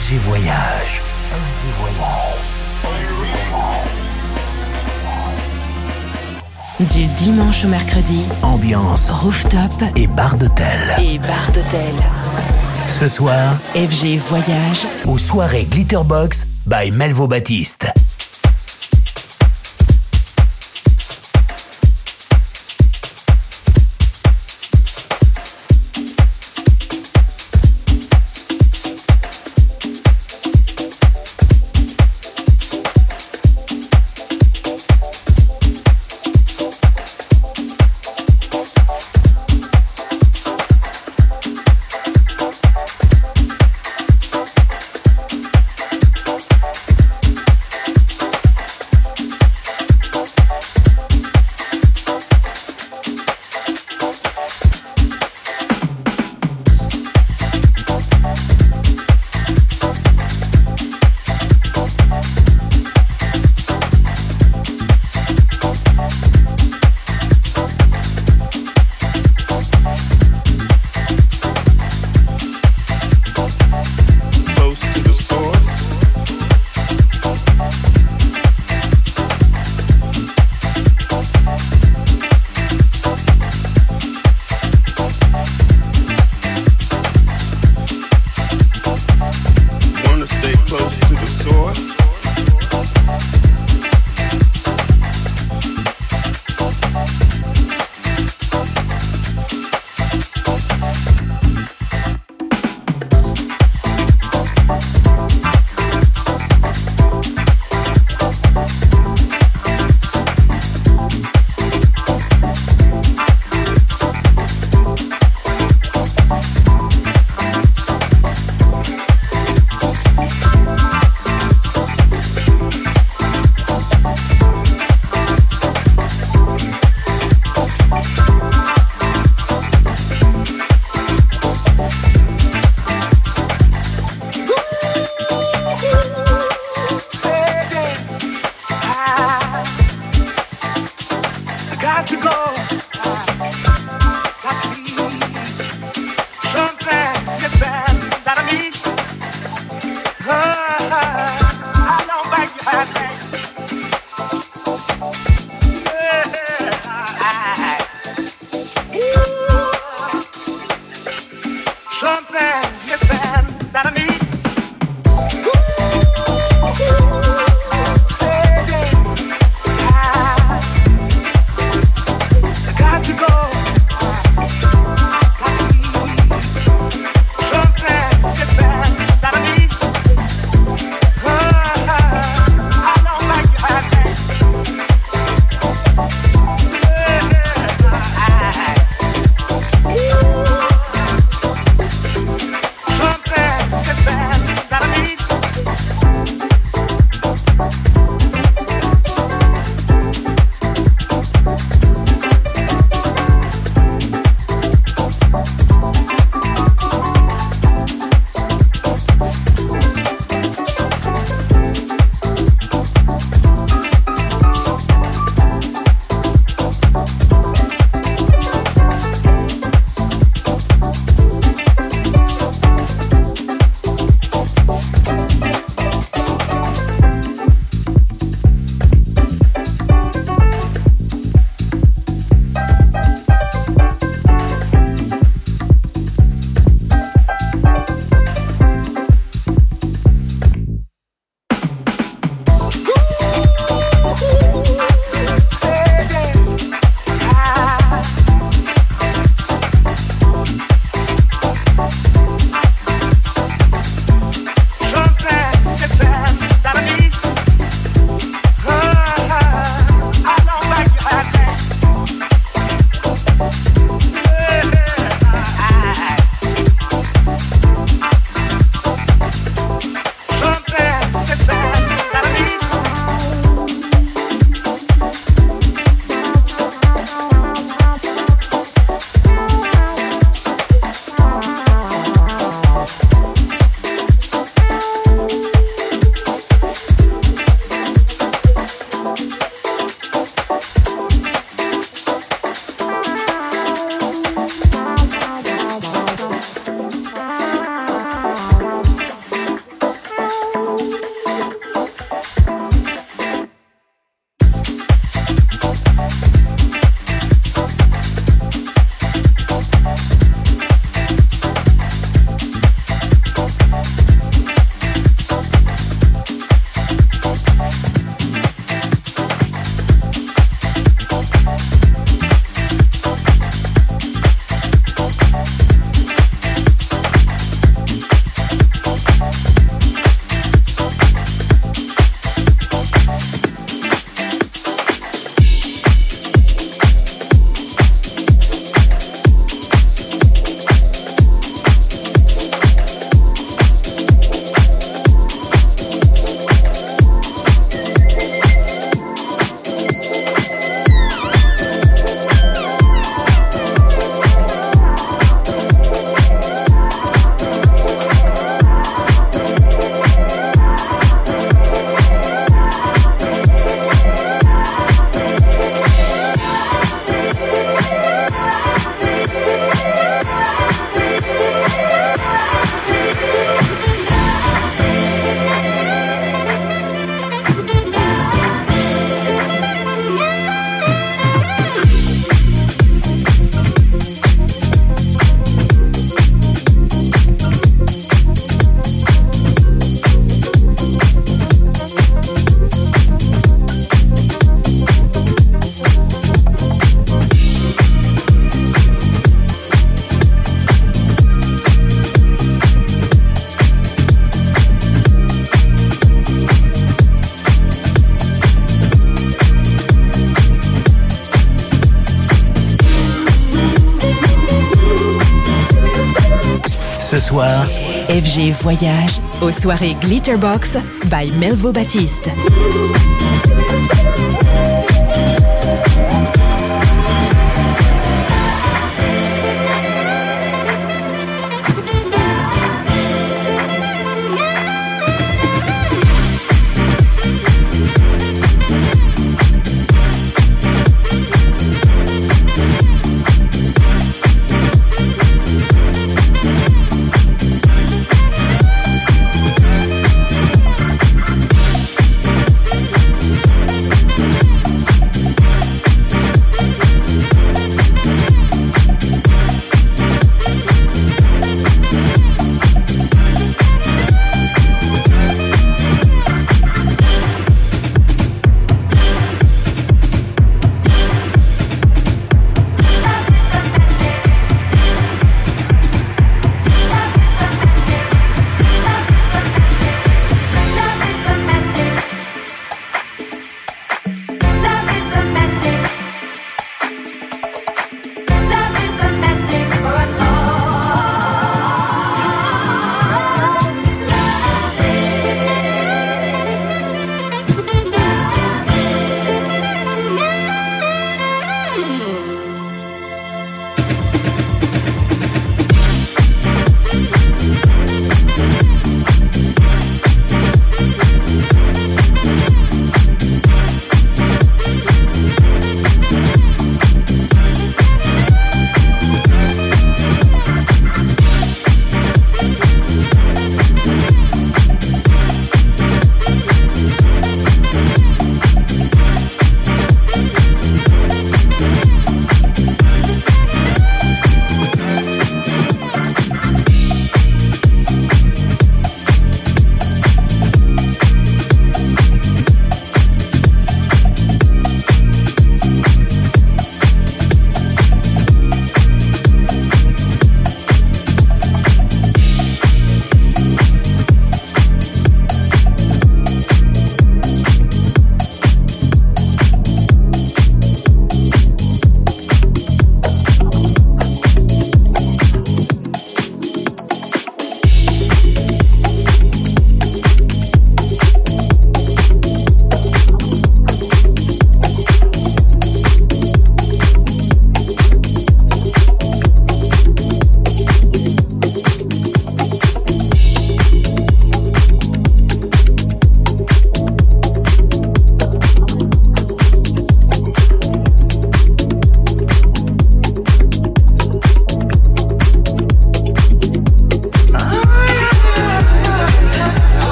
FG Voyage. Du dimanche au mercredi, Ambiance rooftop et bar d'hôtel. et bar d'hôtel. Ce soir, FG Voyage, aux soirées Glitterbox by Melvo Baptiste. FG Voyage aux soirées Glitterbox by Melvo Baptiste.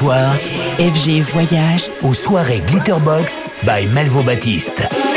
FG Voyage aux soirées Glitterbox by Melvo Baptiste.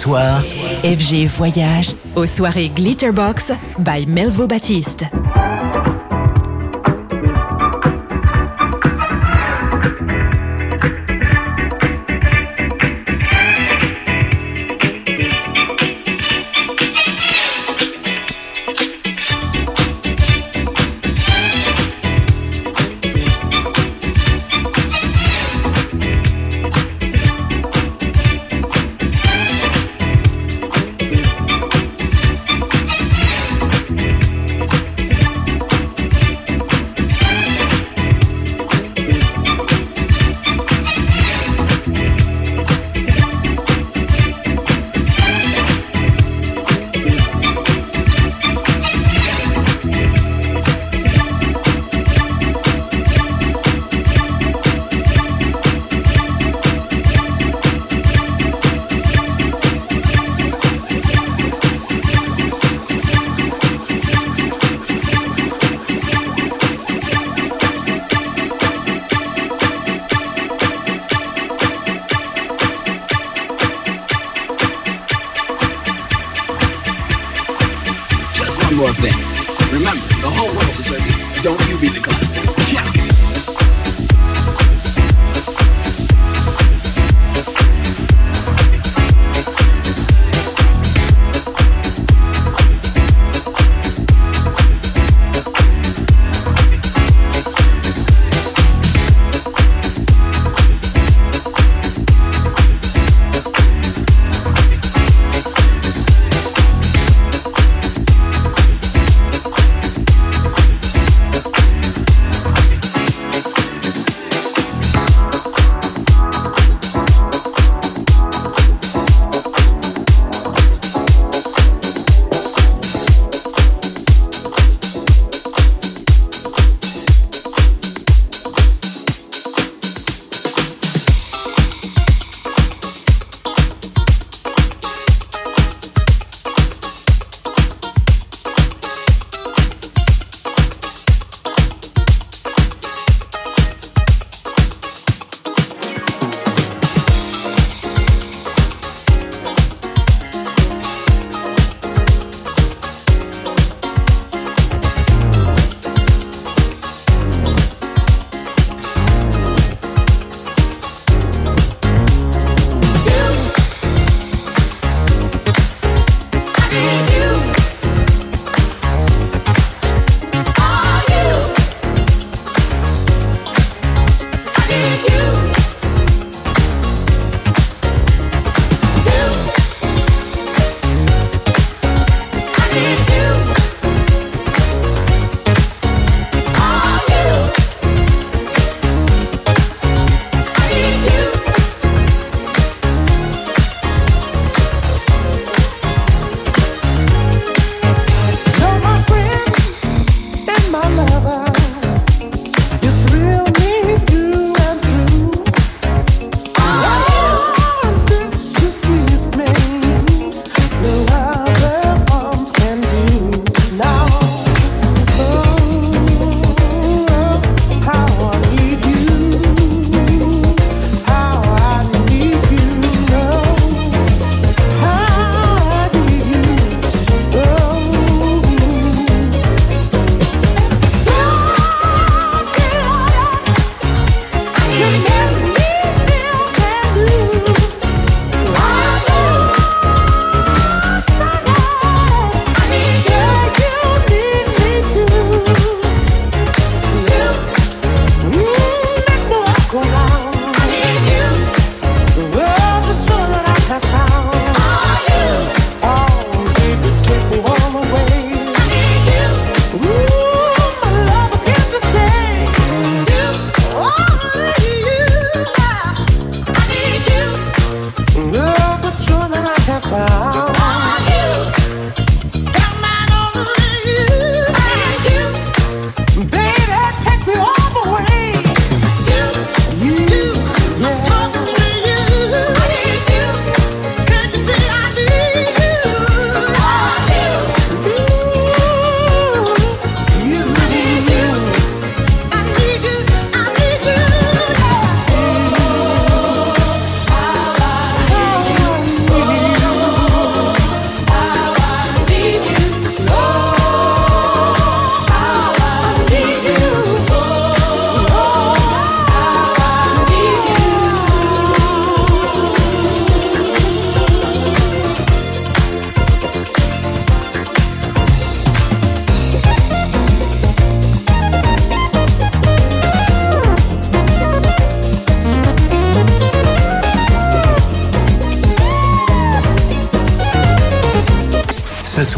Soir, FG Voyage aux soirées Glitterbox by Melvo Baptiste. one more thing. Remember, the whole world's a circus. Don't you be the clown. Check.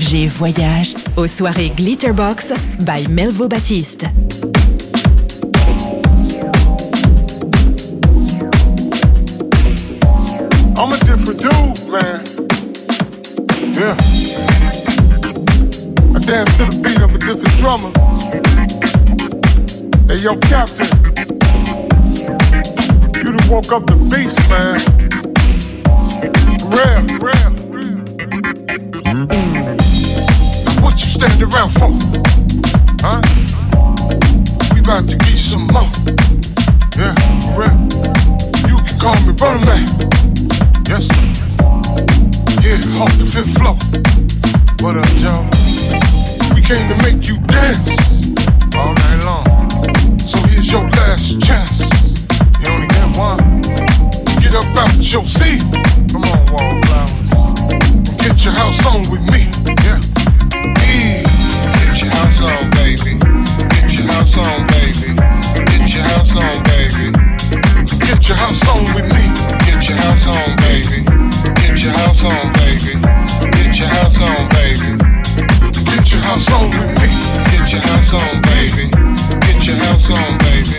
FG Voyage aux soirées Glitterbox by Melvo Baptiste. I'm a different dude, man. Yeah. I dance to the beat of a different drummer. Hey, yo, Captain. You done woke up the beast, man. Real, real. Stand around for? Huh? We about to get some more. Yeah, real. You can call me Brother Man. Yes, sir. Yeah, off the fifth floor. What up, Joe? We came to make you dance all night long. So here's your last chance. You only get one. Get up out your seat. Come on, wallflowers. Get your house on with me. Yeah. Get your house on, baby. Get your house on, baby. Get your house on, baby. Get your house on with me. Get your house on, baby. Get your house on, baby. Get your house on, baby. Get your house on with me. Get your house on, baby. Get your house on, baby.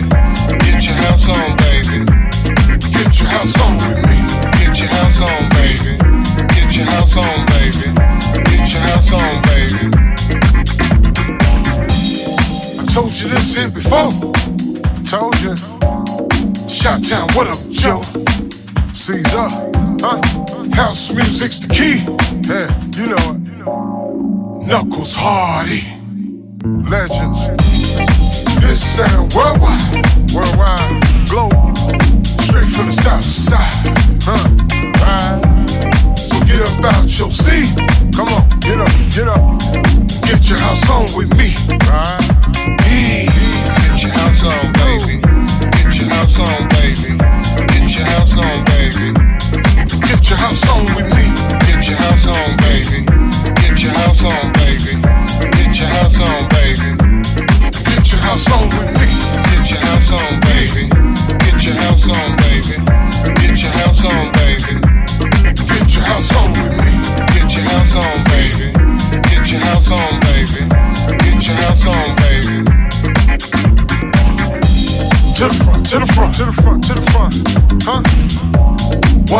Get your house on, baby. Get your house on with me. Get your house on, baby. Get your house on, baby. Get your house on, baby. Told you this here before. Told you. Shot town, what up, Joe? Caesar, huh? House music's the key. Yeah, you know it. Knuckles Hardy. Legends. This sound worldwide. Worldwide. Global. Straight from the south side. Huh? Right. So get up out your seat. Come on, get up, get up. Get your house on with me. Right? Yeah. Get your house on, baby. Get your house on, baby. Get your house on, baby. Get your house on with me. Get your house on, baby. Get your house on, baby. Get your house on, baby. Get your house on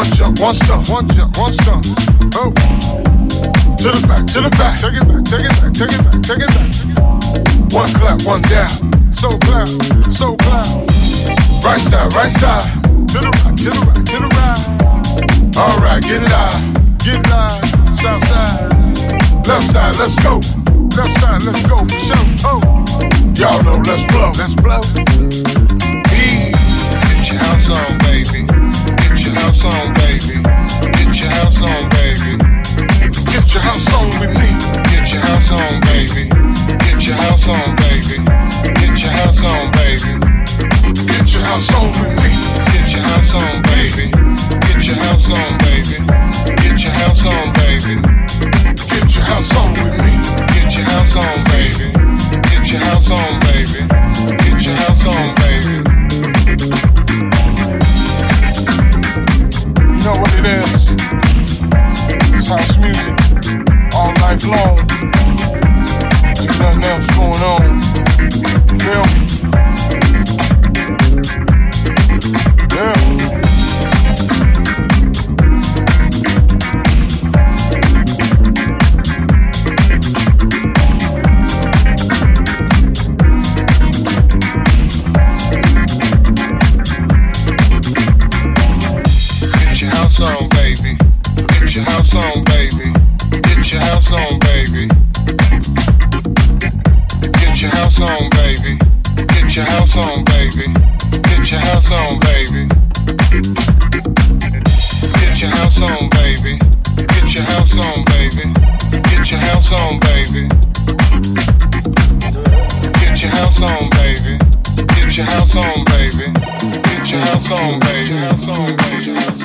One jump, one stump, one jump, one stump. Oh. To the back, to the back. Take it back, take it back, take it back, take it back. One clap, one down. So clap, so clap. Right side, right side. To the right, to the right, to the right. All right, get live, get live. South side, left side, let's go. Left side, let's go for sure. Oh, y'all know, let's blow, let's blow. Your house on, your house on, baby. Get your house on, baby. Get your house on with me. Get your house on, baby. Get your house on, baby. Get your house on, baby. Get your house on with me. Get your house on, baby. Get your house on, baby. Get your house on, baby. Get your house on with me. Get your house on, baby. Get your house on, baby. Get your house on, baby. Know what it is? It's house music all night long. Ain't nothing else going on. Me? Yeah. Get your house on, baby. Get your house on, baby. Get your house on, baby. Get your house on, baby. Get your house on, baby. Get your house on, baby. Get your house on, baby. Get your house on, baby.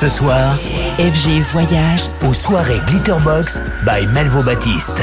Ce soir, FG Voyage aux soirées Glitterbox by Melvo Baptiste.